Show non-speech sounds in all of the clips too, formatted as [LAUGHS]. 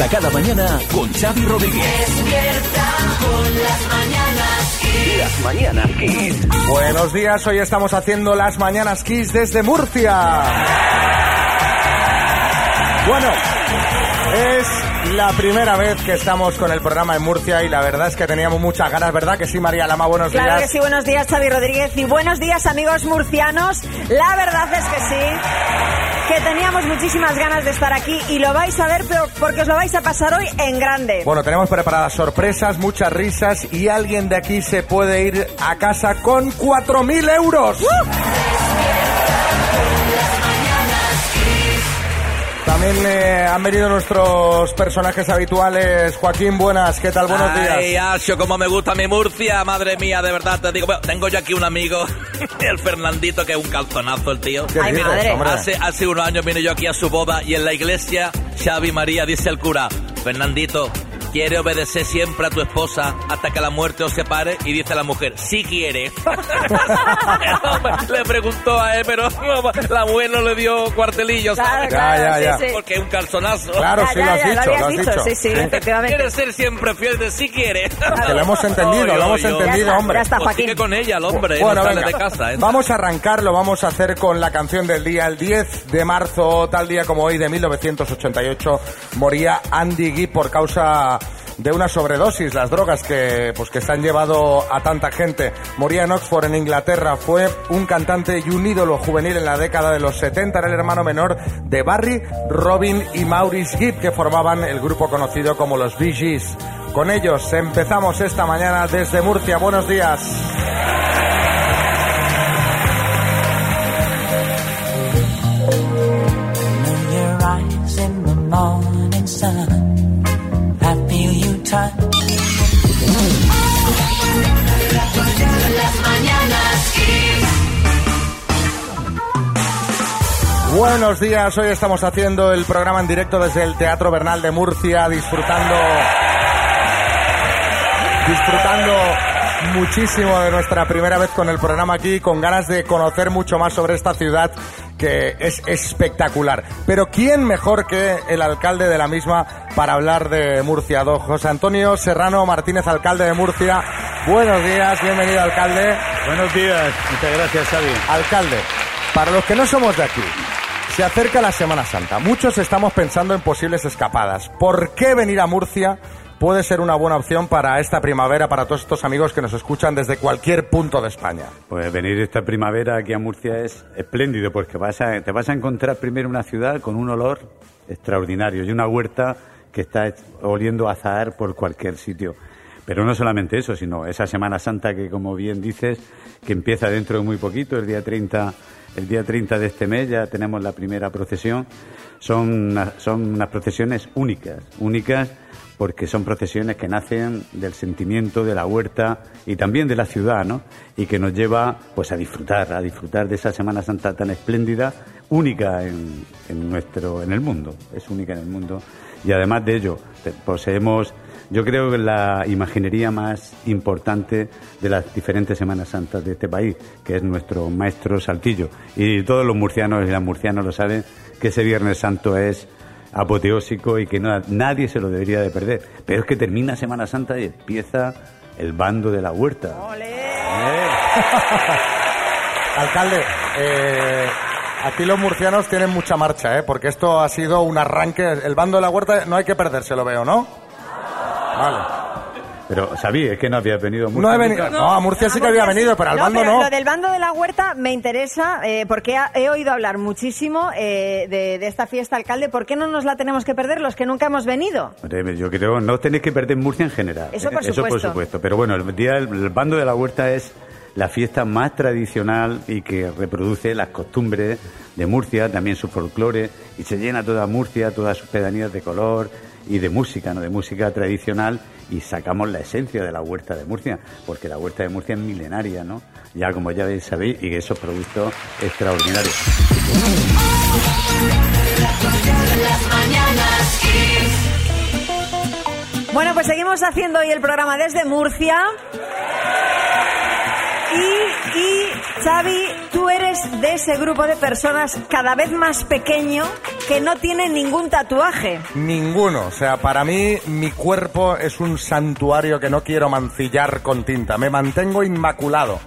Despierta cada mañana con Xavi Rodríguez. Despierta con las mañanas Kiss. Las mañanas Kiss. Buenos días, hoy estamos haciendo las mañanas Kiss desde Murcia. Bueno, es la primera vez que estamos con el programa en Murcia y la verdad es que teníamos muchas ganas, ¿verdad? Que sí, María Lama, buenos Claro días. que sí, buenos días Xavi Rodríguez y buenos días amigos murcianos. La verdad es que sí, que teníamos muchísimas ganas de estar aquí y lo vais a ver pero porque os lo vais a pasar hoy en grande. Bueno, tenemos preparadas sorpresas, muchas risas y alguien de aquí se puede ir a casa con 4.000 euros. También eh, han venido nuestros personajes habituales. Joaquín, buenas, ¿qué tal? Buenos Ay, días. Asio, como me gusta mi Murcia, madre mía, de verdad te digo. Bueno, tengo yo aquí un amigo, [LAUGHS] el Fernandito, que es un calzonazo el tío. ¿Qué Ay, dices, madre. Hace, hace unos años vine yo aquí a su boda y en la iglesia, Xavi María dice el cura, Fernandito, quiere obedecer siempre a tu esposa hasta que la muerte os separe y dice la mujer, sí quiere. [LAUGHS] Le preguntó a él, pero la mujer no le dio cuartelillo, Claro, ¿sabes? claro, ya, sí, ya. sí. Porque es un calzonazo. Claro, Ya, sí ya, lo has ya, dicho, lo has dicho, dicho. sí, sí, efectivamente. Quiere ser siempre fiel de si quiere. [LAUGHS] Que lo hemos entendido, lo hemos Oy, entendido, Ya está, hombre. ya está, Pues sigue con ella el hombre, Bueno, no sale venga. de casa. ¿eh? Vamos a arrancar, lo vamos a hacer con la canción del día. El 10 de marzo, tal día como hoy, de 1988, moría Andy Gibb por causa de una sobredosis, las drogas que, pues, que se han llevado a tanta gente. Moría en Oxford, en Inglaterra. Fue un cantante y un ídolo juvenil en la década de los 70. Era el hermano menor de Barry, Robin y Maurice Gibb, que formaban el grupo conocido como los Bee Gees. Con ellos empezamos esta mañana desde Murcia. Buenos días. Buenos días, hoy estamos haciendo el programa en directo desde el Teatro Bernal de Murcia, disfrutando disfrutando muchísimo de nuestra primera vez con el programa aquí, con ganas de conocer mucho más sobre esta ciudad que es espectacular. Pero ¿quién mejor que el alcalde de la misma para hablar de Murcia? Don José Antonio Serrano Martínez, alcalde de Murcia. Buenos días, bienvenido alcalde. Buenos días, muchas gracias Xavi. Alcalde, para los que no somos de aquí, se acerca la Semana Santa. Muchos estamos pensando en posibles escapadas. ¿Por qué venir a Murcia puede ser una buena opción para esta primavera, para todos estos amigos que nos escuchan desde cualquier punto de España? Pues venir esta primavera aquí a Murcia es espléndido porque vas a- te vas a encontrar primero una ciudad con un olor extraordinario y una huerta que está oliendo a azahar por cualquier sitio. Pero no solamente eso, sino esa Semana Santa que, como bien dices, que empieza dentro de muy poquito, el día 30, el día 30 de este mes ya tenemos la primera procesión. Son, son unas procesiones únicas, únicas porque son procesiones que nacen del sentimiento de la huerta y también de la ciudad, ¿no? Y que nos lleva pues a disfrutar, a disfrutar de esa Semana Santa tan espléndida, única en, nuestro, en el mundo, es única en el mundo. Y además de ello, poseemos, yo creo que la imaginería más importante de las diferentes Semanas Santas de este país, que es nuestro maestro Saltillo. Y todos los murcianos y las murcianas lo saben que ese Viernes Santo es apoteósico y que no- nadie se lo debería de perder. Pero es que termina Semana Santa y empieza el bando de la huerta. Eh, Alcalde, eh, aquí los murcianos tienen mucha marcha, ¿eh? porque esto ha sido un arranque. El bando de la huerta no hay que perderse, lo veo, ¿no? Vale. Pero, Xavi, es que no habías venido a No Murcia he venido. No, a Murcia sí que había venido, pero al bando pero no. Lo del bando de la huerta me interesa eh, porque ha- he oído hablar muchísimo eh, de, de esta fiesta, alcalde. ¿Por qué no nos la tenemos que perder los que nunca hemos venido? Yo creo no tenéis que perder Murcia en general. Eso por Eso por supuesto. supuesto. Pero bueno, el día el bando de la huerta es la fiesta más tradicional y que reproduce las costumbres de Murcia, también su folclore, y se llena toda Murcia, todas sus pedanías de color y de música, ¿no? De música tradicional y sacamos la esencia de la huerta de Murcia, porque la huerta de Murcia es milenaria, ¿no? Ya como ya sabéis, y esos productos extraordinarios. Bueno, pues seguimos haciendo hoy el programa desde Murcia. Y, y Xavi, eres de ese grupo de personas cada vez más pequeño que no tiene ningún tatuaje. Ninguno. O sea, para mí mi cuerpo es un santuario que no quiero mancillar con tinta. Me mantengo inmaculado.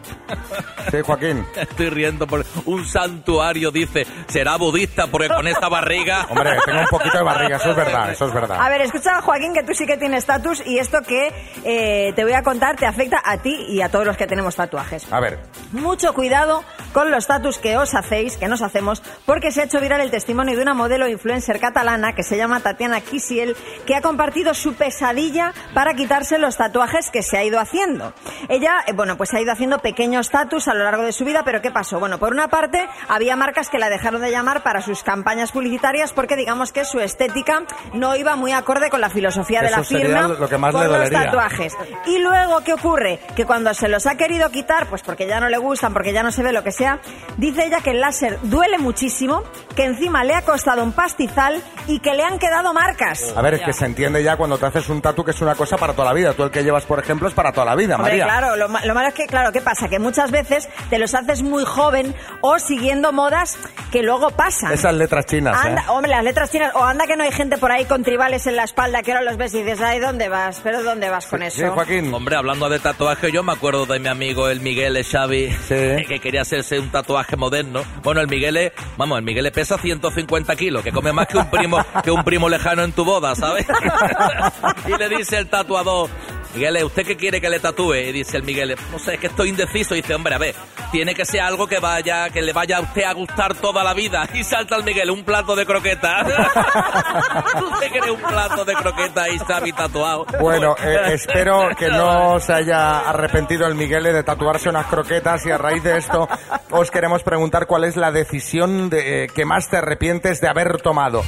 Sí, Joaquín. [LAUGHS] Estoy riendo por un santuario, dice. Será budista porque con esta barriga. [LAUGHS] Hombre, tengo un poquito de barriga, eso es verdad, eso es verdad. A ver, escucha, Joaquín, que tú sí que tienes estatus y esto que eh, te voy a contar te afecta a ti y a todos los que tenemos tatuajes. A ver, Mucho cuidado con los status que os hacéis, que nos hacemos, porque se ha hecho viral el testimonio de una modelo influencer catalana que se llama Tatiana Kisiel, que ha compartido su pesadilla para quitarse los tatuajes que se ha ido haciendo. Ella, eh, bueno, pues se ha ido haciendo pequeños status a lo largo de su vida, pero ¿qué pasó? Bueno, por una parte, había marcas que la dejaron de llamar para sus campañas publicitarias porque digamos que su estética no iba muy acorde con la filosofía de Eso la sería firma lo que más le los tatuajes. Y luego, ¿qué ocurre? Que cuando se los ha querido quitar, pues porque ya no le gustan, porque ya no se ve lo que sea, dice ella que el láser duele muchísimo, que encima le ha costado un pastizal y que le han quedado marcas. a ver, es que se entiende ya cuando te haces un tatu que es una cosa para toda la vida. Tú el que llevas, por ejemplo, es para toda la vida, Hombre, María. claro, lo, lo malo es que, claro, ¿qué pasa? Que muchas veces te los haces muy joven o siguiendo modas que luego pasan. Esas letras chinas, ¿eh? Anda, hombre, las letras chinas, o anda que no hay gente por ahí con tribales en la espalda que ahora los ves y dices, ay, ¿dónde vas? ¿Pero dónde vas con eso? Sí, Joaquín. Hombre, hablando de tatuaje, yo me acuerdo de mi amigo el Miguel Xavi, Sí. [LAUGHS] que quería hacerse un tatuaje moderno. Bueno, el Miguel, vamos, el Miguel pesa 150 kilos, que come más que un primo, que un primo lejano en tu boda, ¿sabes? [LAUGHS] y le dice el tatuador, Miguel, ¿usted qué quiere que le tatúe? Y dice el Miguel, no sé, es que estoy indeciso. Y dice, hombre, a ver, tiene que ser algo que vaya, que le vaya a usted a gustar toda la vida. [LAUGHS] Y salta el Miguel, un plato de croquetas. [LAUGHS] ¿Usted quiere un plato de croquetas y Xavi tatuado? Bueno, [LAUGHS] eh, espero que no se haya arrepentido el Miguel de tatuarse unas croquetas y a raíz de esto os queremos preguntar cuál es la decisión de, eh, que más te arrepientes de haber tomado.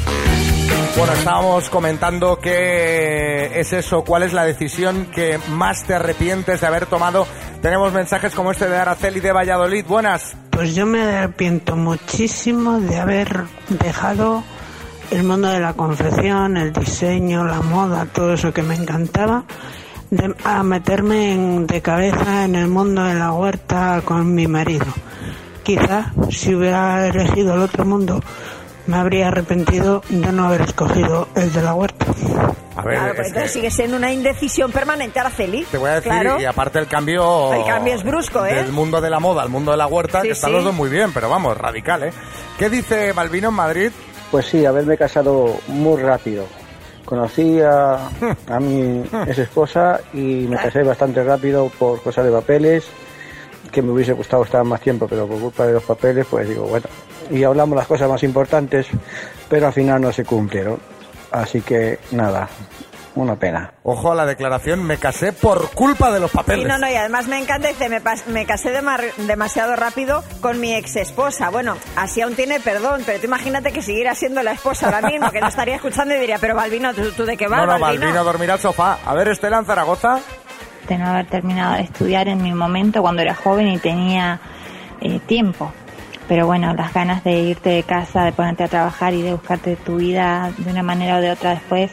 Bueno, estábamos comentando qué es eso, cuál es la decisión que más te arrepientes de haber tomado. Tenemos mensajes como este de Araceli de Valladolid. Buenas. Pues yo me arrepiento muchísimo de haber dejado el mundo de la confección, el diseño, la moda, todo eso que me encantaba, de- a meterme en- de cabeza en el mundo de la huerta con mi marido. Quizá si hubiera elegido el otro mundo, me habría arrepentido de no haber escogido el de la huerta. A ver, Claro, es pues entonces que sigue siendo una indecisión permanente, Araceli. te voy a decir, Claro. y aparte el cambio... El cambio es brusco, ¿eh? Del mundo de la moda al mundo de la huerta, Sí, que están sí. los dos muy bien, pero vamos, radical, ¿eh? ¿Qué dice Malvino en Madrid? Pues sí, haberme casado muy rápido. Conocí a, a mi [LAUGHS] ex esposa y me casé bastante rápido por cosas de papeles, que me hubiese gustado estar más tiempo, pero por culpa de los papeles, pues digo, bueno. Y hablamos las cosas más importantes, pero al final no se cumplieron. Así que nada, una pena. Ojo a la declaración, me casé por culpa de los papeles. Sí, no, no, y además me encanta, dice, me, pas- me casé demasiado rápido con mi ex esposa. Bueno, así aún tiene perdón, pero tú imagínate que siguiera siendo la esposa ahora mismo, que no estaría escuchando y diría, pero Balbino, ¿tú, tú de qué vas, no, no, Balbino? Malvino a dormir al sofá. A ver, Estela en Zaragoza. de no haber terminado de estudiar en mi momento cuando era joven y tenía eh, tiempo. Pero bueno, las ganas de irte de casa, de ponerte a trabajar y de buscarte tu vida de una manera o de otra después,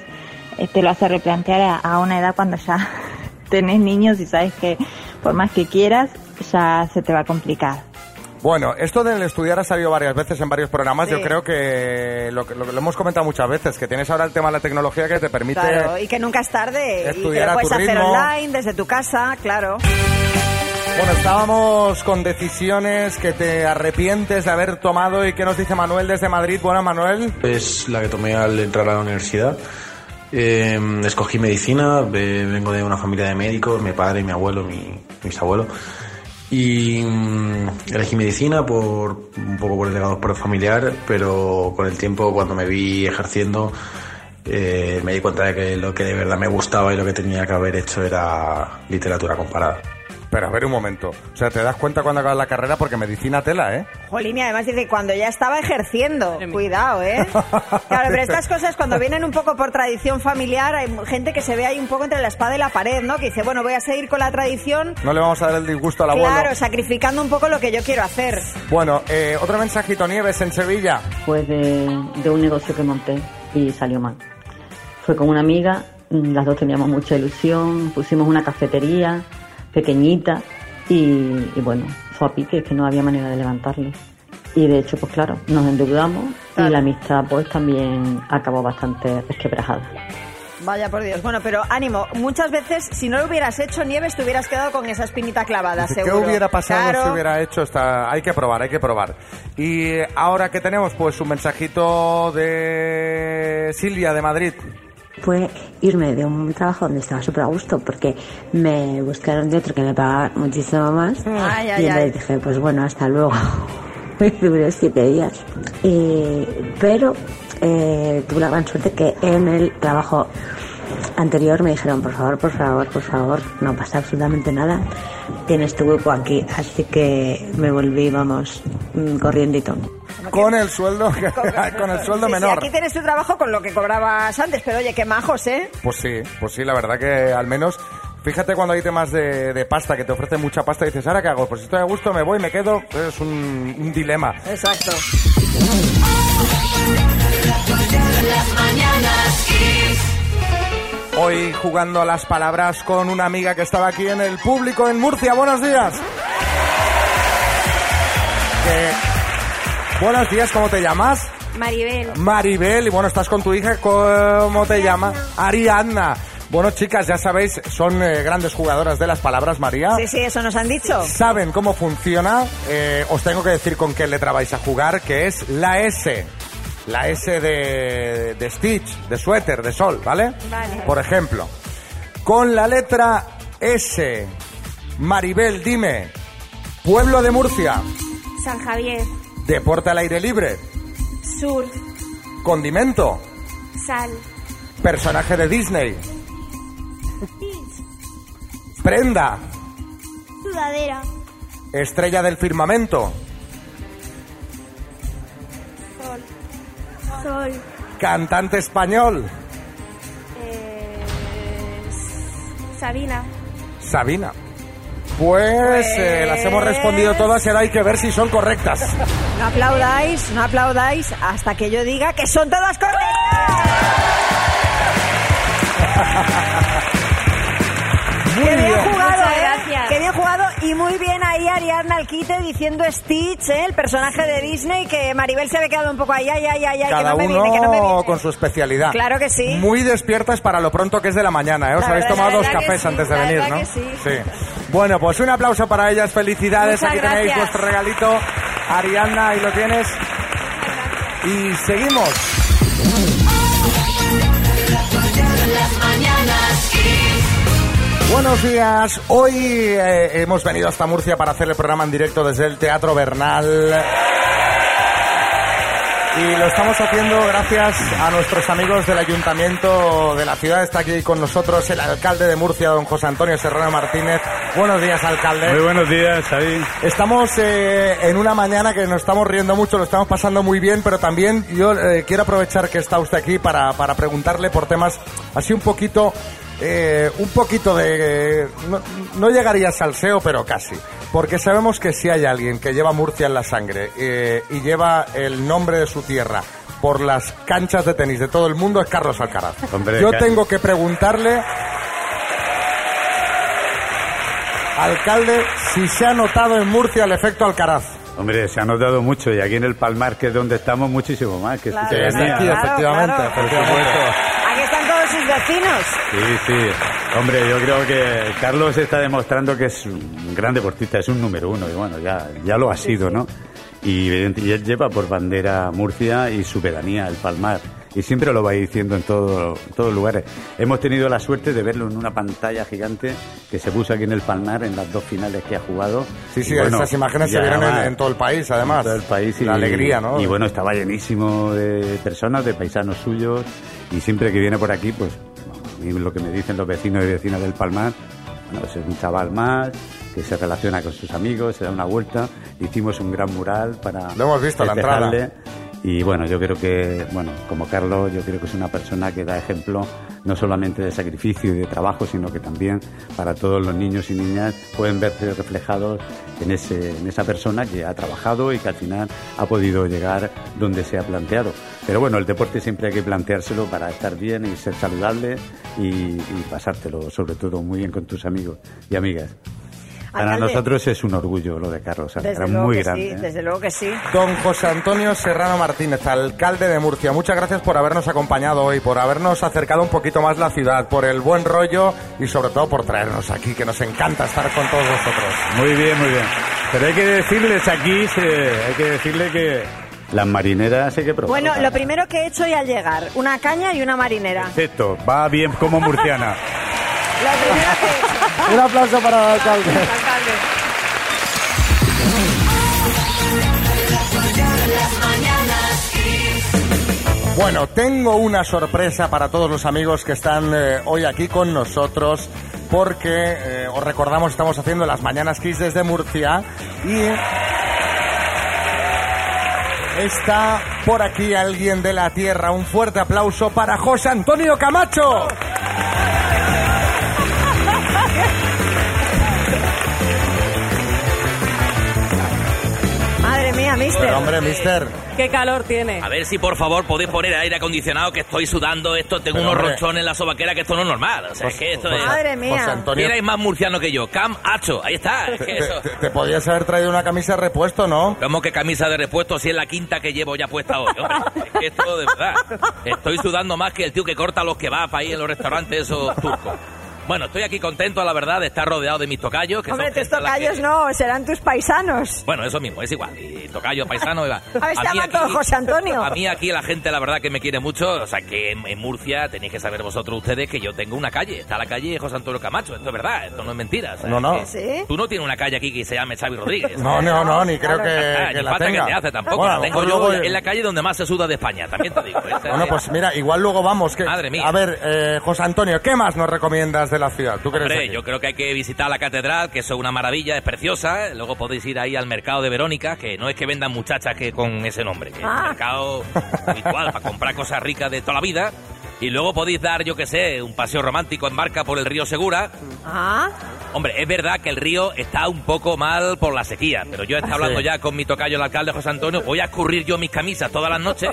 eh, te lo hace replantear a, a una edad cuando ya [LAUGHS] tenés niños y sabes que por más que quieras, ya se te va a complicar. Bueno, esto del estudiar ha salido varias veces en varios programas. Sí. Yo creo que lo, que lo lo hemos comentado muchas veces, que tienes ahora el tema de la tecnología que te permite... Claro, y que nunca es tarde y que Estudiar lo a puedes tu hacer ritmo. online, desde tu casa, claro. Bueno, estábamos con decisiones que te arrepientes de haber tomado y que nos dice Manuel desde Madrid. Bueno, Manuel. Es la que tomé al entrar a la universidad. Eh, escogí medicina, vengo de una familia de médicos, mi padre, mi abuelo, mi, mis abuelos. Y mm, elegí medicina por un poco por el legado familiar, pero con el tiempo cuando me vi ejerciendo eh, me di cuenta de que lo que de verdad me gustaba y lo que tenía que haber hecho era literatura comparada. Pero a ver un momento. O sea, te das cuenta cuando acabas la carrera porque medicina tela, ¿eh? Jolín, y además dice, cuando ya estaba ejerciendo. Cuidado, ¿eh? [LAUGHS] Claro, pero estas cosas cuando vienen un poco por tradición familiar, hay gente que se ve ahí un poco entre la espada y la pared, ¿no? Que dice, bueno, voy a seguir con la tradición. No le vamos a dar el disgusto al abuelo. Claro, sacrificando un poco lo que yo quiero hacer. Bueno, eh, otro mensajito, Nieves, en Sevilla. Fue de, de un negocio que monté y salió mal. Fue con una amiga, las dos teníamos mucha ilusión, pusimos una cafetería pequeñita y, y bueno, fue a pique, que no había manera de levantarlo. Y de hecho, pues claro, nos endeudamos y la amistad pues también acabó bastante resquebrajada. Vaya por Dios. Bueno, pero ánimo. Muchas veces, si no lo hubieras hecho, Nieves, te hubieras quedado con esa espinita clavada, Dice, ¿Qué seguro. hubiera pasado Claro. si hubiera hecho esta? Hay que probar, hay que probar. Y ahora que tenemos, pues un mensajito de Silvia de Madrid. Fue irme de un trabajo donde estaba súper a gusto porque me buscaron de otro que me pagaba muchísimo más. Ay, ay, y entonces ay. dije pues bueno hasta luego. [LAUGHS] Me duré siete días. Y- pero eh, tuve la gran suerte que en el trabajo anterior me dijeron por favor por favor por favor no pasa absolutamente nada. Tienes tu hueco aquí así que me volví vamos mm, [LAUGHS] Con el sueldo, con el sueldo Sí, sí, menor. aquí tienes tu trabajo con lo que cobrabas antes, pero oye, qué majos, ¿eh? Pues sí, pues sí, la verdad que al menos. Fíjate cuando hay temas de, de pasta, que te ofrecen mucha pasta y dices, ¿ahora qué hago? Pues si estoy a gusto, me voy, me quedo. Es un, un dilema. Exacto. Hoy jugando a las palabras con una amiga que estaba aquí en el público en Murcia. Buenos días. Que- Buenos días, ¿cómo te llamas? Maribel. Maribel, y bueno, estás con tu hija, ¿cómo te llamas? Ariadna. Bueno, chicas, ya sabéis, son eh, grandes jugadoras de las palabras, María. Sí, sí, eso nos han dicho. Saben cómo funciona. eh, os tengo que decir con qué letra vais a jugar, que es la S. La S de, de Stitch, de suéter, de sol, ¿vale? Vale. Por ejemplo, con la letra S, Maribel, dime, pueblo de Murcia, San Javier. Deporte al aire libre, Sur. condimento, Sal. personaje de Disney, prenda, Sudadera. estrella del firmamento, Sol. Sol. cantante español, Eh, Sabina. Sabina. Pues eh, las hemos respondido todas y ahora hay que ver si son correctas. [LAUGHS] No aplaudáis, no aplaudáis hasta que yo diga que son todas correctas. [LAUGHS] Muy Qué bien bien. jugado, Muchas ¿eh? gracias. Qué bien jugado y muy bien ahí Ariadna Alquite diciendo Stitch, ¿eh? el personaje de Disney, que Maribel se había quedado un poco ahí, ay, ay, ay, ay, que Cada no me uno viene, que no me viene. con su especialidad. Claro que sí. Muy despiertas para lo pronto que es de la mañana, ¿eh? Os La habéis verdad- tomado dos que cafés sí, antes de la venir, ¿no? que sí. Bueno, pues un aplauso para ellas, felicidades. Muchas Aquí tenéis vuestro regalito. Ariadna, ahí lo tienes. Y seguimos. Buenos días. Hoy eh, hemos venido hasta Murcia para hacer el programa en directo desde el Teatro Bernal. Y lo estamos haciendo gracias a nuestros amigos del Ayuntamiento de la ciudad. Está aquí con nosotros el alcalde de Murcia, don José Antonio Serrano Martínez. Buenos días, alcalde. Muy buenos días, Xavi. Estamos eh, en una mañana que nos estamos riendo mucho, lo estamos pasando muy bien, pero también yo eh, quiero aprovechar que está usted aquí para, para preguntarle por temas así un poquito, eh, un poquito de... eh, no, no llegaría a salseo, pero casi. Porque sabemos que si hay alguien que lleva Murcia en la sangre eh, y lleva el nombre de su tierra por las canchas de tenis de todo el mundo es Carlos Alcaraz. Hombre, yo tengo que preguntarle Alcalde, si se ha notado en Murcia el efecto Alcaraz. Hombre, se ha notado mucho y aquí en el Palmar, que es donde estamos, muchísimo más. Que Claro, Claro, efectivamente, claro. Sus vecinos. Sí, sí. Hombre, yo creo que Carlos está demostrando que es un gran deportista, es un número uno, y bueno, ya, ya lo ha sido, ¿no? Y, y él lleva por bandera Murcia y su pedanía, el Palmar. Y siempre lo va diciendo en todo- todos lugares. Hemos tenido la suerte de verlo en una pantalla gigante que se puso aquí en el Palmar en las dos finales que ha jugado. Sí, sí, bueno, estas imágenes se vieron en, en todo el país, además. en todo el país y La alegría, ¿no? Y bueno, estaba llenísimo de personas, de paisanos suyos y siempre que viene por aquí, pues a mí lo que me dicen los vecinos y vecinas del Palmar, bueno, pues es un chaval más que se relaciona con sus amigos, se da una vuelta, hicimos un gran mural para Lo hemos visto, la entrada. Y bueno, yo creo que, bueno, como Carlos, yo creo que es una persona que da ejemplo no solamente de sacrificio y de trabajo, sino que también para todos los niños y niñas pueden verse reflejados en, ese, en esa persona que ha trabajado y que al final ha podido llegar donde se ha planteado. Pero bueno, el deporte siempre hay que planteárselo para estar bien y ser saludable y, y pasártelo, sobre todo, muy bien con tus amigos y amigas. Para Alcalde. nosotros es un orgullo lo de Carlos Desde luego muy que grande. sí, ¿eh? desde luego que sí. Don José Antonio Serrano Martínez, alcalde de Murcia, muchas gracias por habernos acompañado hoy, por habernos acercado un poquito más la ciudad, por el buen rollo y sobre todo por traernos aquí, que nos encanta estar con todos vosotros. Muy bien, muy bien. Pero hay que decirles aquí, se- hay que decirle que las marineras hay que probar. Bueno, lo primero que he hecho hoy al llegar, una caña y una marinera. Perfecto, va bien como murciana. [LAUGHS] Que. Un aplauso para el alcalde. Bueno, tengo una sorpresa para todos los amigos que están eh, hoy aquí con nosotros, porque eh, os recordamos, estamos haciendo las Mañanas Kiss desde Murcia y está por aquí alguien de la tierra. Un fuerte aplauso para José Antonio Camacho. [LAUGHS] Madre mía, mister. Pero hombre, mister. ¿Qué calor tiene? A ver si por favor podéis poner aire acondicionado que estoy sudando esto, tengo Pero, unos hombre. ronchones en la sobaquera que esto no es normal. O sea, es que esto es... Madre mía. Antonio. ¿Quién es más murciano que yo? Cam Hacho, ahí está. Es que Te, eso... te- te podías haber traído una camisa de repuesto, ¿no? ¿Cómo que camisa de repuesto si es la quinta que llevo ya puesta hoy? Hombre, es que esto de verdad. Estoy sudando más que el tío que corta los kebabs ahí en los restaurantes esos turcos. Bueno, estoy aquí contento, la verdad, de estar rodeado de mis tocayos. Que Hombre, son tus que- tocayos no, serán tus paisanos. Bueno, eso mismo, es igual. Y tocayo, paisano, iba. [LAUGHS] A ver, se llama todo José Antonio. [LAUGHS] A mí aquí la gente, la verdad, que me quiere mucho. O sea, que en, en Murcia tenéis que saber vosotros ustedes que yo tengo una calle. Está la calle José Antonio Camacho. Esto es verdad, esto no es mentira. o sea, No, no. ¿Sí? Tú no tienes una calle aquí que se llame Xavi Rodríguez. No, no, no, ni creo que, Ah, que ni la falta tenga. que te hace tampoco. Bueno, la tengo yo en la calle donde más se suda de España, también te digo. Bueno, es- pues mira, igual luego vamos. Que, Madre mía. A ver, eh, José Antonio, ¿qué más nos recomiendas de la ciudad? ¿Tú crees Hombre, yo creo que hay que visitar la catedral, que eso es una maravilla, es preciosa. ¿eh? Luego podéis ir ahí al mercado de Verónica, que no es que vendan muchachas que con ese nombre, que es un Ah. mercado habitual para comprar cosas ricas de toda la vida. Y luego podéis dar, yo qué sé, un paseo romántico en barca por el río Segura. Ah, Hombre, es verdad que el río está un poco mal por la sequía, pero yo estoy hablando Sí. ya con mi tocayo, el alcalde José Antonio. Voy a escurrir yo mis camisas todas las noches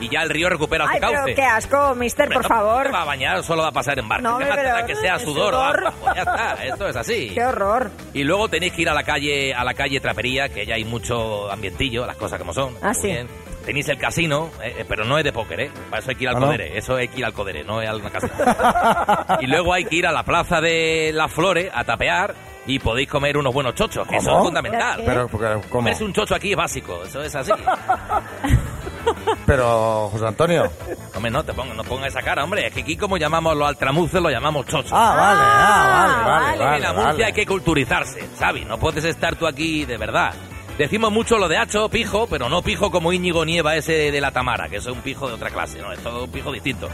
y ya el río recupera ay, su pero cauce. qué asco, mister, Hombre, por no favor. va a bañar, solo va a pasar en barca. No, que sea sudor. sudor. pues ya está, esto es así. Qué horror. Y luego tenéis que ir a la calle, a la calle Trapería, que ya hay mucho ambientillo, las cosas como son. Ah, Muy sí. bien. Tenéis el casino, eh, eh, pero no es de póker, ¿eh? Para eso hay que ir al ¿Ah, no? Codere, eso hay que ir al Codere, no es al casino. [LAUGHS] y luego hay que ir a la Plaza de las Flores a tapear y podéis comer unos buenos chochos, que eso ¿Cómo? es fundamental. Pero, porque, ¿cómo? Comerse un chocho aquí es básico, eso es así. [LAUGHS] Pero, José Antonio. Hombre, no te ponga, no ponga esa cara, hombre. Es que aquí como llamamos los altramuces, lo llamamos chochos. Ah, vale, ah, vale, vale, En vale. la Murcia vale. hay que culturizarse, ¿sabes? No puedes estar tú aquí de verdad. Decimos mucho lo de hacho, pijo, pero no pijo como Íñigo Nieva ese de la Tamara, que eso es un pijo de otra clase, ¿no? Esto es un pijo distinto.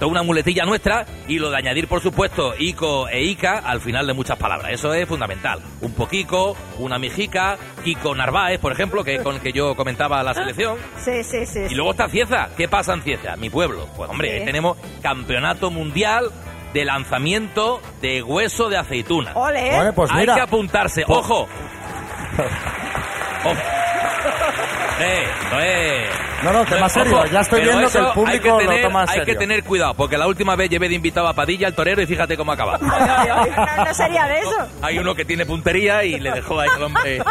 Es una muletilla nuestra y lo de añadir, por supuesto, ico e ica al final de muchas palabras. Eso es fundamental. Un poquico, una mijica, Kiko Narváez, por ejemplo, que es con el que yo comentaba la selección. Sí, sí, sí. Y luego está Cieza. ¿Qué pasa en Cieza? Mi pueblo. Pues hombre, Sí. ahí tenemos campeonato mundial de lanzamiento de hueso de aceituna. Ole, ¿eh? Bueno, pues Hay mira. que apuntarse. ¡Ojo! [LAUGHS] Eh, no. No, no, tema serio. ojo, Ya estoy pero viendo que el público tener- lo toma en Hay que serio. tener cuidado, porque la última vez llevé de invitado a Padilla, el torero, y fíjate cómo acaba. No, no sería de eso. Hay uno que tiene puntería y le dejó ahí el hombre...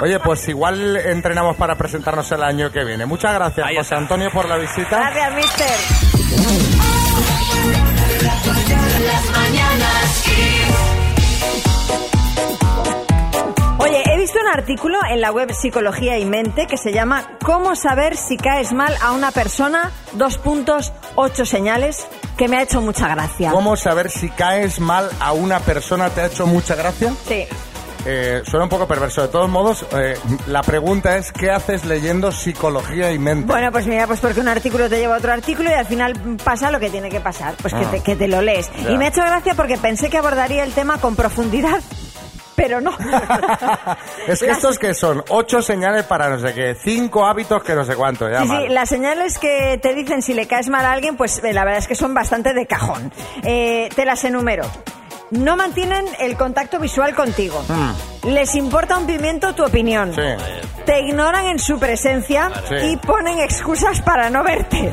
Oye, pues igual entrenamos para presentarnos el año que viene. Muchas gracias, José. Antonio, por la visita. Gracias, mister. Artículo en la web Psicología y Mente que se llama ¿Cómo saber si caes mal a una persona? Dos puntos, ocho señales, que me ha hecho mucha gracia. ¿Cómo saber si caes mal a una persona te ha hecho mucha gracia? Sí. Eh, suena un poco perverso. De todos modos, eh, la pregunta es, ¿qué haces leyendo psicología y mente? Bueno, pues mira, pues porque un artículo te lleva a otro artículo y al final pasa lo que tiene que pasar, pues que, Ah. te, que te lo lees. Ya. Y me ha hecho gracia porque pensé que abordaría el tema con profundidad, pero no. [LAUGHS] es que Las- estos que son ocho señales para no sé qué, cinco hábitos que no sé cuánto. Ya Sí, mal. sí, las señales que te dicen si le caes mal a alguien, pues eh, la verdad es que son bastante de cajón. Eh, te las enumero. No mantienen el contacto visual contigo. Mm. les importa un pimiento tu opinión. Sí. Te ignoran en su presencia Sí. y ponen excusas para no verte.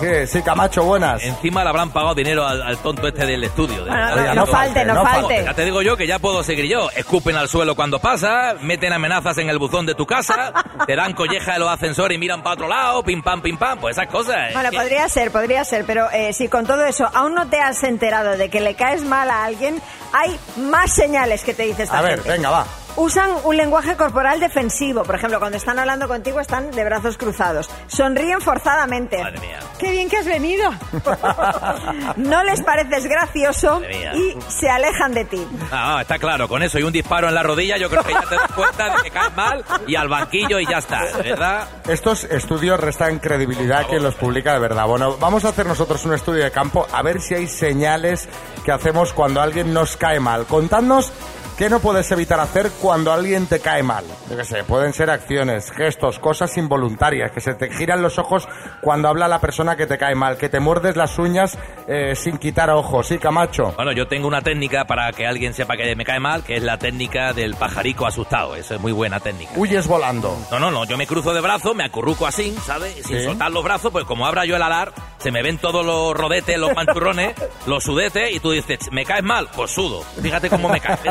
Sí, sí, Camacho, buenas. Encima le habrán pagado dinero al, al tonto este del estudio. de no, Oiga, no no falte, no falte. Ya te digo yo que ya puedo seguir yo. Escupen al suelo cuando pasa, meten amenazas en el buzón de tu casa, [LAUGHS] te dan colleja en los ascensores y miran para otro lado, pim pam, pim pam, pues esas cosas. ¿eh? Bueno, podría ser, podría ser, pero eh, si con todo eso aún no te has enterado de que le caes mal a alguien, hay más señales que te dice esta A ver, gente. venga, va. Usan un lenguaje corporal defensivo. Por ejemplo, cuando están hablando contigo están de brazos cruzados. Sonríen forzadamente. Madre mía. ¡Qué bien que has venido! [LAUGHS] no les pareces gracioso Madre mía. y se alejan de ti. Ah, ah, está claro, con eso y un disparo en la rodilla yo creo que ya te das cuenta de que caes mal y al banquillo y ya está, ¿verdad? Estos estudios restan credibilidad a quien los publica de verdad. Bueno, vamos a hacer nosotros un estudio de campo a ver si hay señales que hacemos cuando alguien nos cae mal. Contadnos qué no puedes evitar hacer cuando alguien te cae mal. Yo qué sé, pueden ser acciones, gestos, cosas involuntarias, que se te giran los ojos cuando habla la persona que te cae mal, que te muerdes las uñas eh, sin quitar ojos. Sí, Camacho. Bueno, yo tengo una técnica para que alguien sepa que me cae mal, que es la técnica del pajarico asustado. Eso es muy buena técnica. Huyes volando. No, no, no, yo me cruzo de brazos, me acurruco así, ¿sabes? Sin Sí. soltar los brazos, pues como abra yo el alar, se me ven todos los rodetes, los manchurrones, los sudetes, y tú dices, ¿me caes mal? Pues sudo. Fíjate cómo me caes. [LAUGHS]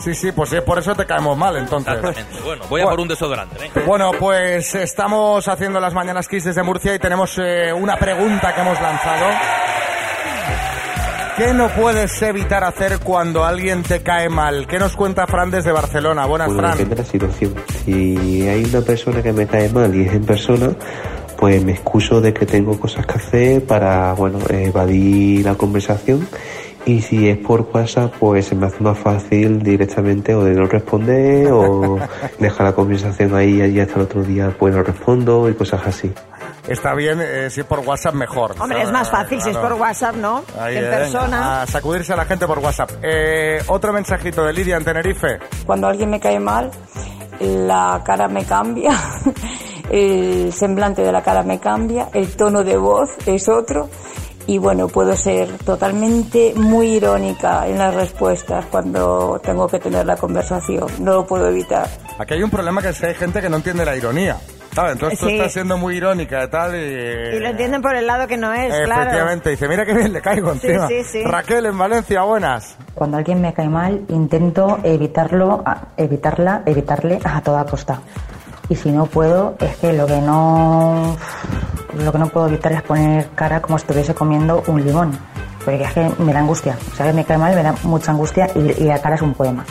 Sí, sí, pues sí, por eso te caemos mal, entonces. Exactamente. Bueno, voy a por un desodorante, venga. Bueno, pues estamos haciendo las Mañanas Kiss desde Murcia y tenemos eh, una pregunta que hemos lanzado. ¿Qué no puedes evitar hacer cuando alguien te cae mal? ¿Qué nos cuenta Fran desde Barcelona? Buenas, Bueno, Fran. depende de la situación. Si hay una persona que me cae mal y es en persona, pues me excuso de que tengo cosas que hacer para, bueno, evadir la conversación. Y si es por WhatsApp, pues se me hace más fácil directamente o de no responder o [LAUGHS] dejar la conversación ahí y hasta el otro día pues no respondo y cosas así. Está bien, eh, si por WhatsApp mejor. Hombre, es más fácil si es por WhatsApp, ¿no? Ahí, en eh, persona. A sacudirse a la gente por WhatsApp. Eh, otro mensajito de Lidia en Tenerife. Cuando alguien me cae mal, la cara me cambia, [LAUGHS] el semblante de la cara me cambia, el tono de voz es otro y bueno, puedo ser totalmente muy irónica en las respuestas cuando tengo que tener la conversación, no lo puedo evitar. Aquí hay un problema que es que hay gente que no entiende la ironía. ¿Sabes? Entonces tú Sí. estás siendo muy irónica y tal y... Y lo entienden por el lado que no es, claro. Efectivamente, dice, mira qué bien le caigo encima. sí, sí. Raquel en Valencia, buenas. Cuando alguien me cae mal, intento evitarlo, evitarla, evitarle a toda costa. Y si no puedo, es que lo que no, lo que no puedo evitar es poner cara como si estuviese comiendo un limón. Porque es que me da angustia. O sea, me cae mal, me da mucha angustia y la cara es un poema.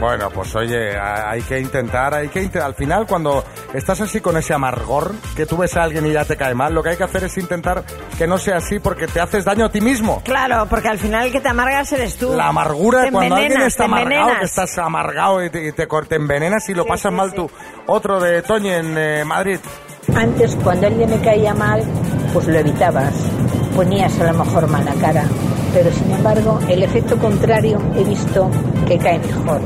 Bueno, pues oye, hay que intentar, hay que al final cuando estás así con ese amargor, que tú ves a alguien y ya te cae mal, lo que hay que hacer es intentar que no sea así porque te haces daño a ti mismo. Claro, porque al final el que te amargas eres tú. La amargura, Te cuando alguien está amargado, que estás amargado y te, y te, te envenenas y lo pasas mal tú. Otro de Toñi en eh, Madrid. Antes, cuando alguien me caía mal, pues lo evitabas. Ponías a lo mejor mala cara. Pero sin embargo, el efecto contrario he visto que cae mejor.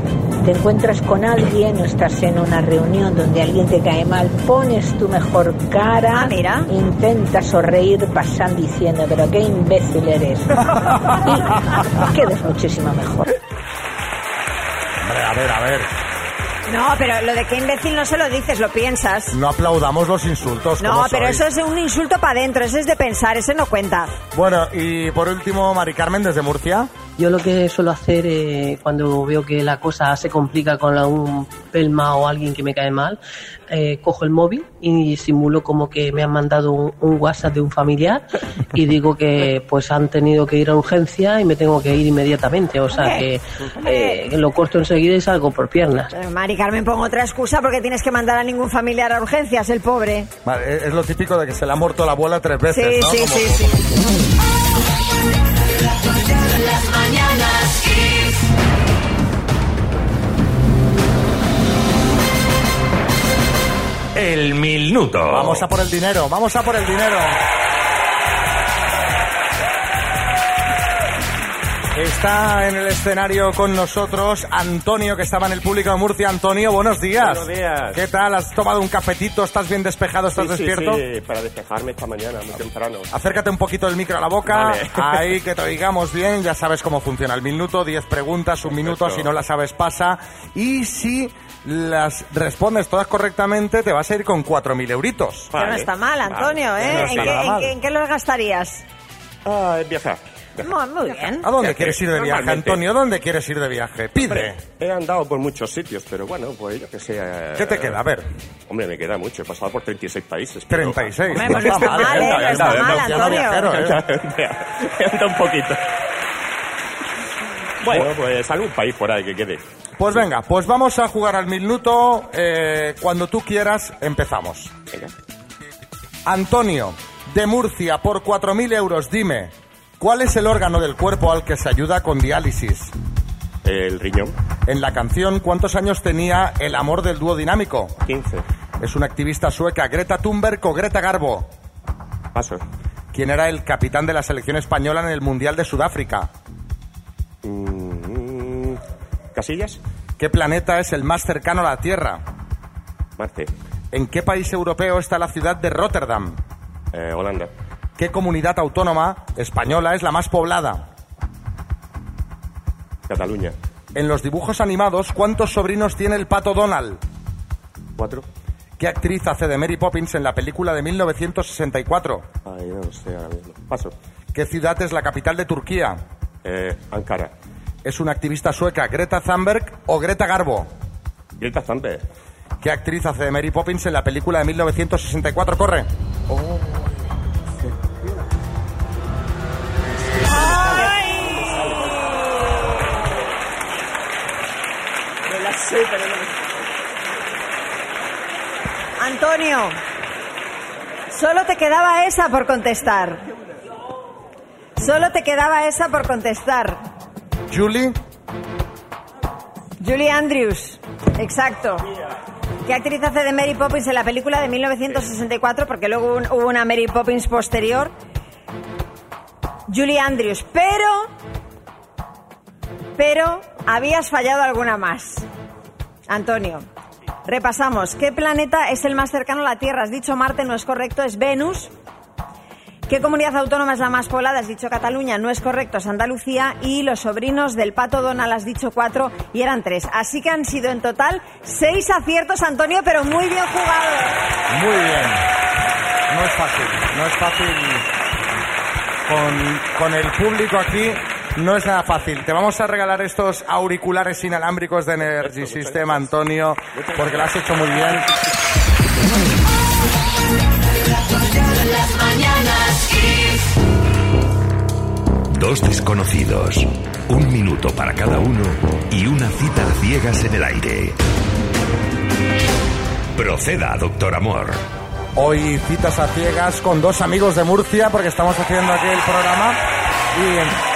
Te encuentras con alguien o estás en una reunión donde alguien te cae mal, pones tu mejor cara, intentas sonreír pasando diciendo, pero qué imbécil eres. [LAUGHS] y quedas muchísimo mejor. Hombre, a ver, a ver. No, pero lo de que imbécil no se lo dices, lo piensas. No aplaudamos los insultos. No, como pero sois. eso es un insulto para adentro, ese es de pensar, ese no cuenta. Bueno, y por último, Mari Carmen desde Murcia. Yo lo que suelo hacer eh, cuando veo que la cosa se complica con un pelma o alguien que me cae mal, eh, cojo el móvil y simulo como que me han mandado un, un WhatsApp de un familiar y digo que pues han tenido que ir a urgencia y me tengo que ir inmediatamente. O sea que, eh, que lo corto enseguida y salgo por piernas. Eh, Mari Carmen, pongo otra excusa porque tienes que mandar a ningún familiar a urgencias, el pobre. Vale, es- es lo típico de que se le ha muerto la abuela tres veces, Sí, ¿no? sí, Como- sí, sí. El minuto. Vamos a por el dinero, vamos a por el dinero. Está en el escenario con nosotros Antonio, que estaba en el público de Murcia. Antonio, buenos días. Buenos días. ¿Qué tal? ¿Has tomado un cafetito? ¿Estás bien despejado? ¿Estás Sí, sí, despierto? sí, para despejarme esta mañana, muy temprano. Acércate un poquito el micro a la boca, Vale. [LAUGHS] ahí que te oigamos bien, ya sabes cómo funciona el minuto, 10 preguntas, un minuto, si no las sabes pasa, y si las respondes todas correctamente te vas a ir con 4.000 euritos. Que no está mal, Antonio, Vale. ¿eh? No ¿En, qué, en en los gastarías? Ah, es viajar. Muy, muy bien. ¿A dónde quieres ir de viaje, Normalmente. Antonio? ¿Dónde quieres ir de viaje? Pide. He andado por muchos sitios, pero bueno, pues yo que sé. eh, ¿Qué te queda? A ver. Hombre, me queda mucho. He pasado por 36 países. pero- 36. Hombre, pues no está mal, ¿eh? No está mal, Antonio. He [LAUGHS] andado un poquito. Bueno, pues algún país por ahí que quede. Pues venga, pues vamos a jugar al minuto. eh, cuando tú quieras, empezamos. Antonio, de Murcia, por 4.000 euros, dime, ¿cuál es el órgano del cuerpo al que se ayuda con diálisis? El riñón. En la canción, ¿cuántos años tenía el amor del dúo dinámico? 15. Es una activista sueca, Greta Thunberg o Greta Garbo. Paso. ¿Quién era el capitán de la selección española en el Mundial de Sudáfrica? Mm, ¿Casillas? ¿Qué planeta es el más cercano a la Tierra? Marte. ¿En qué país europeo está la ciudad de Rotterdam? Eh, Holanda. ¿Qué comunidad autónoma española es la más poblada? Cataluña. En los dibujos animados, ¿cuántos sobrinos tiene el pato Donald? Cuatro. ¿Qué actriz hace de Mary Poppins en la película de 1964? Ay, no sé. Paso. ¿Qué ciudad es la capital de Turquía? Eh, Ankara. ¿Es una activista sueca Greta Thunberg o Greta Garbo? Greta Thunberg. ¿Qué actriz hace de Mary Poppins en la película de 1964? ¡Corre! Me pero no Antonio, solo te quedaba esa por contestar. Solo te quedaba esa por contestar. Julie, Julie Andrews, exacto. ¿Qué actriz hace de Mary Poppins en la película de 1964? Porque luego hubo una Mary Poppins posterior. Julie Andrews, pero... Pero habías fallado alguna más. Antonio, repasamos. ¿Qué planeta es el más cercano a la Tierra? Has dicho Marte, no es correcto, es Venus. ¿Qué comunidad autónoma es la más poblada? Has dicho Cataluña, no es correcto, es Andalucía. Y los sobrinos del Pato Donald has dicho cuatro y eran tres. Así que han sido en total seis aciertos, Antonio, pero muy bien jugado. muy bien. No es fácil, no es fácil. Con, con el público aquí no es nada fácil. Te vamos a regalar estos auriculares inalámbricos de Energy System, Antonio, porque lo has hecho muy bien. Dos desconocidos, un minuto para cada uno y una cita a ciegas en el aire. Proceda, doctor Amor. Hoy citas a ciegas con dos amigos de Murcia porque estamos haciendo aquí el programa y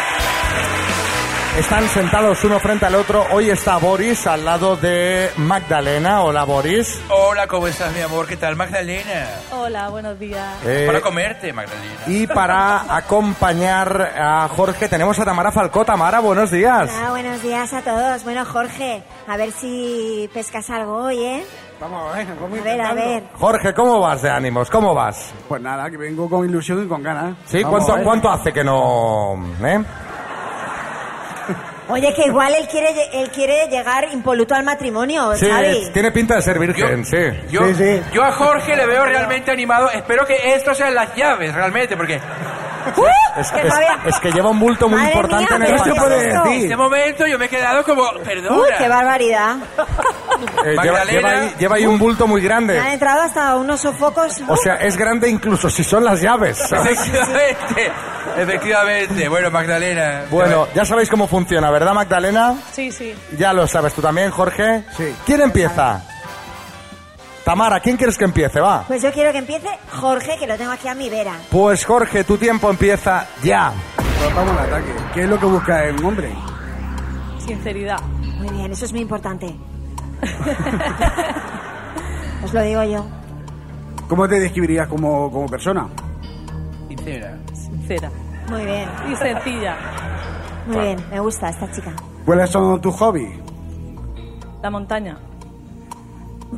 están sentados uno frente al otro. Hoy está Boris al lado de Magdalena. Hola Boris. Hola, ¿cómo estás, mi amor? ¿Qué tal, Magdalena? Hola, buenos días. Eh, Para comerte, Magdalena. Y para acompañar a Jorge tenemos a Tamara Falcó. Tamara, buenos días. Hola, buenos días a todos. Bueno, Jorge, a ver si pescas algo hoy, ¿eh? Vamos, venga, vamos A ver, a ver. Jorge, ¿cómo vas de ánimos? ¿Cómo vas? Pues nada, que vengo con ilusión y con ganas. ¿Sí? Vamos, ¿Cuánto. ¿Cuánto hace que no...? eh? Oye, que igual él quiere, él quiere llegar impoluto al matrimonio, Sí, Xavi. tiene pinta de ser virgen, sí. Yo, yo a Jorge le veo realmente animado. Espero que esto sean las llaves, realmente, porque... Es, es- es que lleva un bulto muy Madre importante mía, en el pero. En este momento yo me he quedado como... Perdona. Uy, qué barbaridad. Eh, lleva, Magdalena. lleva ahí, lleva ahí un bulto muy Me han grande. entrado hasta unos sofocos. O sea, es grande incluso si son las llaves. ¿sabes? [LAUGHS] Efectivamente. Efectivamente. Bueno, Magdalena. Bueno, ya sabéis cómo funciona, ¿verdad, Magdalena? Sí, sí. Ya lo sabes tú también, Jorge. Sí. ¿Quién empieza? Tamara, ¿quién quieres que empiece? Va. Pues yo quiero que empiece Jorge, que lo tengo aquí a mi vera. Pues Jorge, tu tiempo empieza ya. Pues vamos al ataque. ¿Qué es lo que busca un hombre? Sinceridad. Muy bien, eso es muy importante. [LAUGHS] Os lo digo yo. ¿Cómo te describirías como, como persona? Sincera. Sincera. Muy bien. Y sencilla. Muy bien, me gusta esta chica. ¿Cuáles son tus hobbies? La montaña.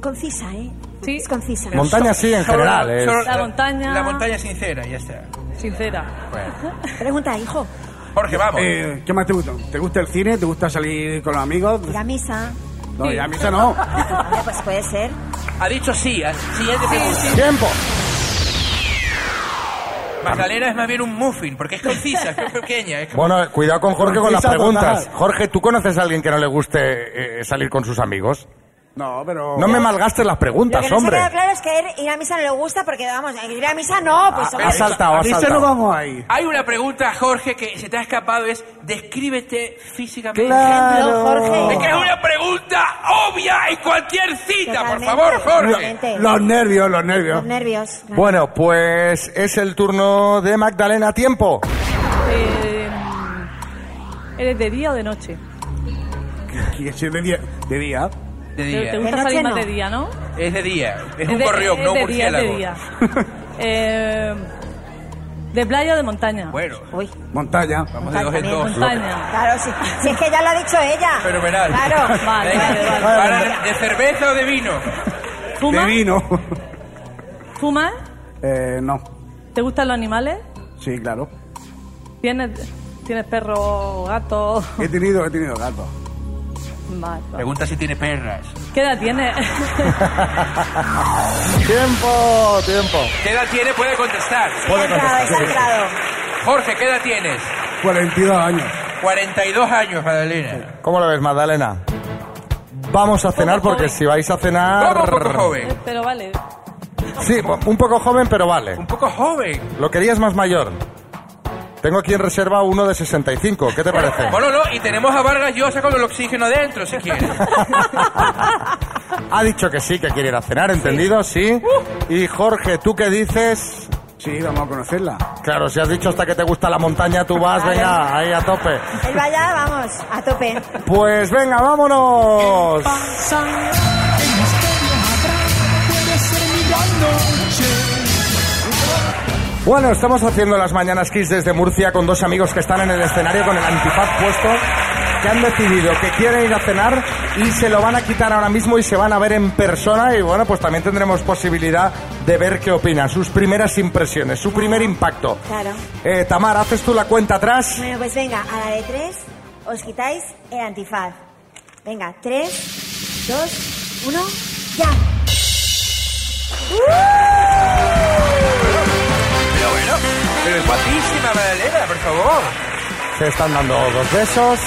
Concisa, ¿eh? Sí. Es concisa. Montaña sí, en general. es- La montaña. La montaña sincera, ya está. Sincera. [LAUGHS] Pregunta, hijo. Jorge, vamos. Eh, ¿Qué más te gusta? ¿Te gusta el cine? ¿Te gusta salir con los amigos? Ir a misa. No, ya a misa no. Pues puede ser. Ha dicho sí. ¿eh? Siguiente pregunta. ¡Tiempo! Magdalena es más bien un muffin, porque es concisa, es pequeña. Es como- Bueno, cuidado con Jorge con las preguntas. Jorge, ¿tú conoces a alguien que no le guste eh, salir con sus amigos? No, pero... No me malgastes las Lo preguntas, que no se hombre. queda claro es que ir- ir a misa no le gusta porque, vamos, ir a misa no, pues... hombre. Ha saltado, ha saltado. no vamos ahí. Hay una pregunta, Jorge, que se te ha escapado, es descríbete físicamente. Claro. Jorge. Es que es una pregunta obvia en cualquier cita, por Totalmente, favor, Jorge. totalmente. Los nervios, los nervios. Los nervios. claro. Bueno, pues es el turno de Magdalena. Tiempo. Eh, ¿Eres de día o de noche? ¿Qué- qué es de día? ¿De día? De ¿Te, día. te gusta De salir más de día, no? Es de día. Es un es no un es de murciélago. día. [LAUGHS] Eh, ¿De playa o de montaña? Bueno, Uy, Montaña. vamos de dos en dos. Montaña. claro, sí. Si es que ya lo ha dicho ella. Fenomenal. Claro. [LAUGHS] Vale, Venga, vale, vale. para- ¿De cerveza o de vino? De vino. ¿Fumas? Eh, no. ¿Te gustan los animales? Sí, claro. ¿Tienes, ¿tienes perro, gato? He tenido, he tenido gato. Pregunta si tiene perras. ¿Qué edad tienes? [LAUGHS] tiempo, tiempo. ¿Qué edad tiene? Puede contestar. Puede contestar. está entrado. Jorge, ¿qué edad tienes? 42 años. 42 años, Magdalena. ¿Cómo lo ves, Magdalena? Vamos a cenar porque si vais a cenar... ¿Cómo un poco joven? Pero vale. Sí, un poco joven, pero vale. Un poco joven. Lo querías más mayor. Tengo aquí en reserva uno de 65. ¿Qué te parece? Bueno, no, y tenemos a Vargas Llosa con el oxígeno dentro, si quiere. [LAUGHS] Ha dicho que sí, que quiere ir a cenar, ¿entendido? Sí. Y Jorge, ¿tú qué dices? Sí, vamos a conocerla. Claro, si has dicho hasta que te gusta la montaña, tú vas, venga, ahí a tope. Él vaya, vamos, a tope. Pues venga, vámonos. Bueno, estamos haciendo las Mañanas Kiss desde Murcia con dos amigos que están en el escenario con el antifaz puesto, que han decidido que quieren ir a cenar y se lo van a quitar ahora mismo y se van a ver en persona y bueno, pues también tendremos posibilidad de ver qué opinan, sus primeras impresiones, su primer impacto. Claro. Eh, Tamar, ¿haces tú la cuenta atrás? Bueno, pues venga, a la de tres os quitáis el antifaz. Venga, tres, dos, uno, ya. Pero pero es guapísima, Magdalena, por favor. Se están dando dos besos.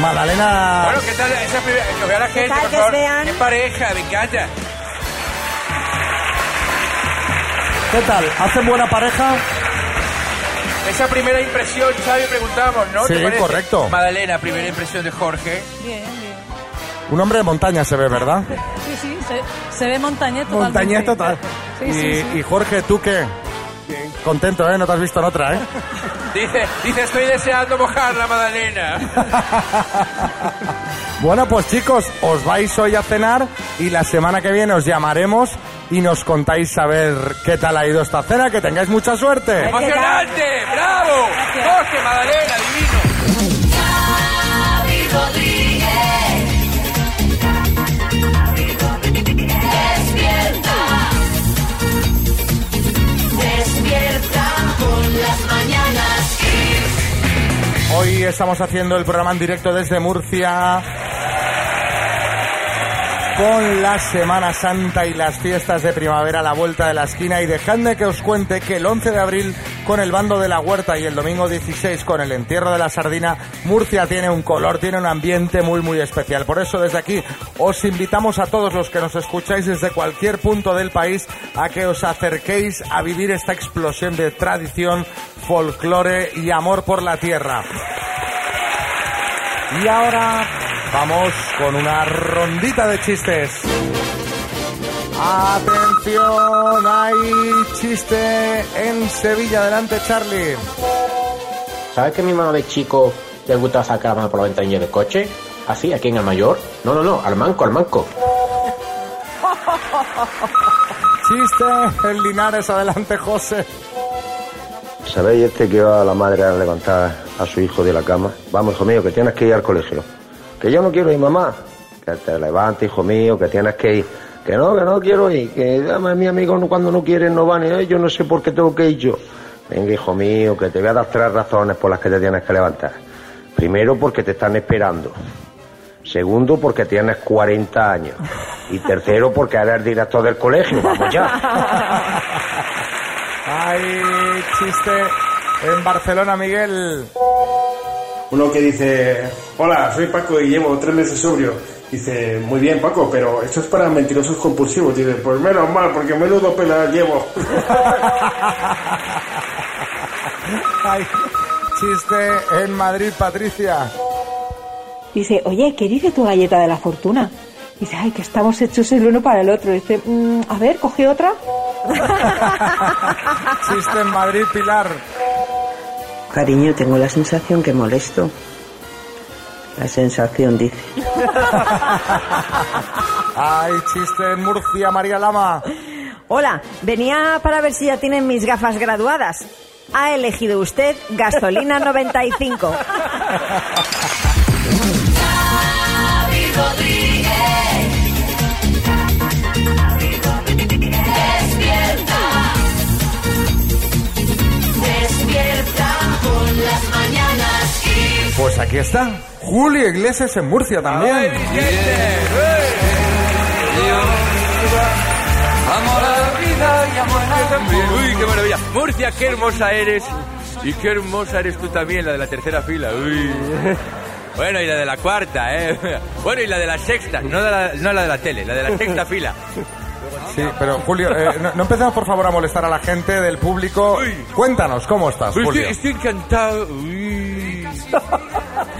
Magdalena... Bueno, ¿qué tal? Esa primera, que vea la gente, tal? por Que os favor. vean. Qué pareja, me encanta. ¿Qué tal? ¿Hacen buena pareja? Esa primera impresión, Xavi, preguntamos, ¿no? Sí, ¿Te correcto. Magdalena, primera impresión de Jorge. Bien, bien. Un hombre de montaña se ve, ¿verdad? Sí, sí, se, se ve montañés totalmente. Montañés total. Sí, y, sí, sí. y Jorge, ¿tú qué? Contento, ¿eh? No te has visto en otra, ¿eh? [LAUGHS] Dice, dice, estoy deseando mojarla, Magdalena. [LAUGHS] Bueno, pues chicos, os vais hoy a cenar y la semana que viene os llamaremos y nos contáis a ver qué tal ha ido esta cena. Que tengáis mucha suerte. ¡Emocionante! ¡Bravo! Jorge, Magdalena, divino. Estamos haciendo el programa en directo desde Murcia con la Semana Santa y las fiestas de primavera a la vuelta de la esquina. Y dejadme que os cuente que el 11 de abril con el bando de la huerta y el domingo 16 con el entierro de la sardina, Murcia tiene un color, tiene un ambiente muy muy especial. Por eso desde aquí os invitamos a todos los que nos escucháis desde cualquier punto del país a que os acerquéis a vivir esta explosión de tradición, folclore y amor por la tierra. Y ahora vamos con una rondita de chistes. Atención, hay chiste en Sevilla. Adelante, Charlie. ¿Sabes que a mi hermano de chico le gusta sacar la mano por la ventanilla del coche? ¿Así? ¿Aquí en el mayor? No, no, no, al manco, al manco. [LAUGHS] Chiste en Linares. Adelante, José. ¿sabéis este que va a la madre a levantar a su hijo de la cama? Vamos, hijo mío, que tienes que ir al colegio. Que yo no quiero ir, mamá. Que te levantes, hijo mío, que tienes que ir. Que no, que no quiero ir. Que además, mi amigo no- cuando no quieren no van. Y "Ay, yo no sé por qué tengo que ir yo. Venga, hijo mío, que te voy a dar tres razones por las que te tienes que levantar. Primero, porque te están esperando. Segundo, porque tienes 40 años. Y tercero, porque eres el director del colegio. Vamos ya. [LAUGHS] Hay chiste en Barcelona, Miguel. Uno que dice, hola, soy Paco y llevo tres meses sobrio. Dice, muy bien Paco, pero esto es para mentirosos compulsivos. Dice, pues menos mal, porque menudo pela llevo. [LAUGHS] Chiste en Madrid, Patricia. Dice, oye, ¿qué dice tu galleta de la fortuna? Dice, ay, que estamos hechos el uno para el otro. Dice, "Mm, a ver, coge otra. [LAUGHS] Chiste en Madrid, Pilar. Cariño, tengo la sensación que molesto. La sensación, dice. Hay chiste en Murcia, María Lama. Hola, venía para ver si ya tienen mis gafas graduadas. Ha elegido usted gasolina 95. Xavi Rodríguez. Despierta. Despierta con las mañanas Kiss. Pues aquí está. Julio Iglesias en Murcia también. Amo la vida y amo el también. Uy, qué maravilla. Murcia, qué hermosa eres. Y qué hermosa eres tú también, la de la tercera fila. Uy. Bueno, y la de la cuarta, ¿eh? Bueno, y la de la sexta, no, de la, no la de la tele, la de la sexta fila. Sí, pero Julio, eh, no, no empecemos por favor a molestar a la gente del público. Cuéntanos, ¿cómo estás, Julio? estoy, estoy encantado. uy.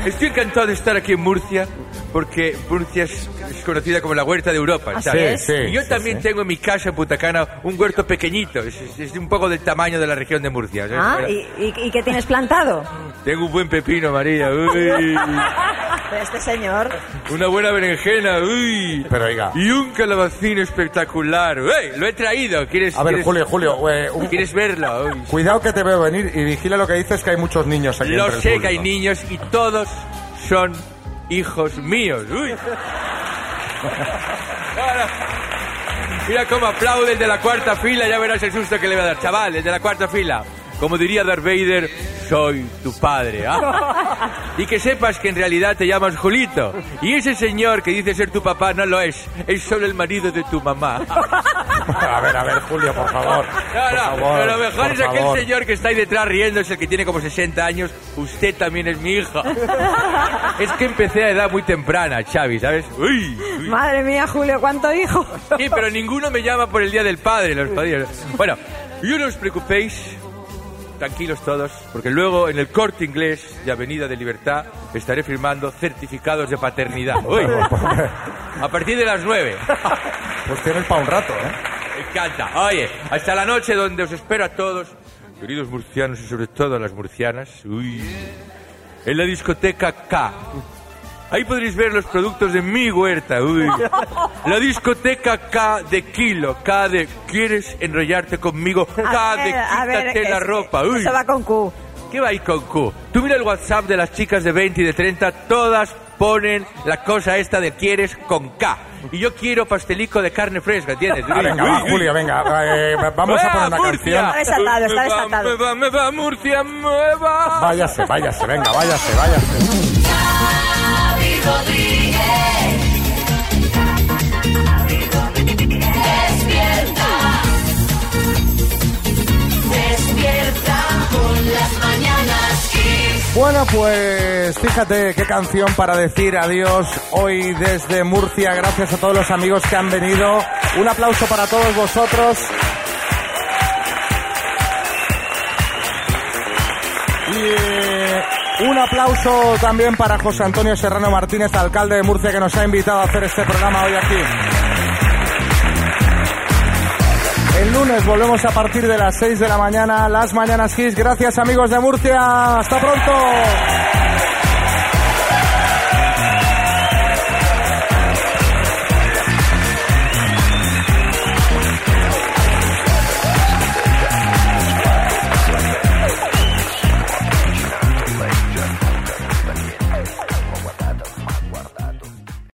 Estoy encantado de estar aquí en Murcia, porque Murcia es, es conocida como la huerta de Europa, ¿sabes? es. Sí, y yo sí, también tengo en mi casa en Punta Cana un huerto pequeñito, es, es- un poco del tamaño de la región de Murcia. ¿sabes? Ah, ¿y, y, qué tienes plantado? Tengo un buen pepino, María. [LAUGHS] Uy. Este señor. Una buena berenjena, uy. Pero oiga. Y un calabacín espectacular. Uy, lo he traído. ¿Quieres, A ver, quieres- Julio, Julio, eh, un- ¿Quieres verlo? Uy. Cuidado que te veo venir y vigila lo que dices que hay muchos niños aquí Lo entre el sé que hay niños y todos son hijos míos. Uy. Mira cómo aplaude el de la cuarta fila, ya verás el susto que le va a dar. Chaval, el de la cuarta fila. Como diría Darth Vader, soy tu padre. ¿ah? Y que sepas que en realidad te llamas Julito. Y ese señor que dice ser tu papá no lo es. Es solo el marido de tu mamá. [LAUGHS] A ver, a ver, Julio, por favor. No, Por no, favor, pero lo mejor por es aquel favor. señor que está ahí detrás riendo, es el que tiene como 60 años. Usted también es mi hija. [LAUGHS] es que empecé a edad muy temprana, Xavi, ¿sabes? Uy, uy. Madre mía, Julio, ¿cuánto hijo? Sí, pero ninguno me llama por el Día del Padre, los padres. Bueno, y no os preocupéis, tranquilos todos, porque luego en el corte inglés de Avenida de Libertad estaré firmando certificados de paternidad. Uy, a partir de las 9. Pues tienes para un rato, ¿eh? Encanta. Oye, hasta la noche donde os espero a todos, queridos murcianos y sobre todo a las murcianas, uy, en la discoteca K. Ahí podréis ver los productos de mi huerta, uy. La discoteca K de kilo, K de ¿quieres enrollarte conmigo? K de quítate la ropa, uy. Eso va con Q. ¿Qué va ahí con Q? Tú mira el WhatsApp de las chicas de 20 y de 30, todas ponen la cosa esta de quieres con K. Y yo quiero pastelico de carne fresca, ¿entiendes? Ah, venga, va, Julio, venga, eh, vamos a poner una canción. Está desatado, está Me va, desatado. Me va, me va, Murcia, me va. Váyase, váyase, venga, váyase, váyase. Bueno, pues fíjate qué canción para decir adiós hoy desde Murcia. Gracias a todos los amigos que han venido. Un aplauso para todos vosotros. Y eh, un aplauso también para José Antonio Serrano Martínez, alcalde de Murcia, que nos ha invitado a hacer este programa hoy aquí. El lunes volvemos a partir de las 6 de la mañana, las Mañanas Kiss. Gracias amigos de Murcia. Hasta pronto.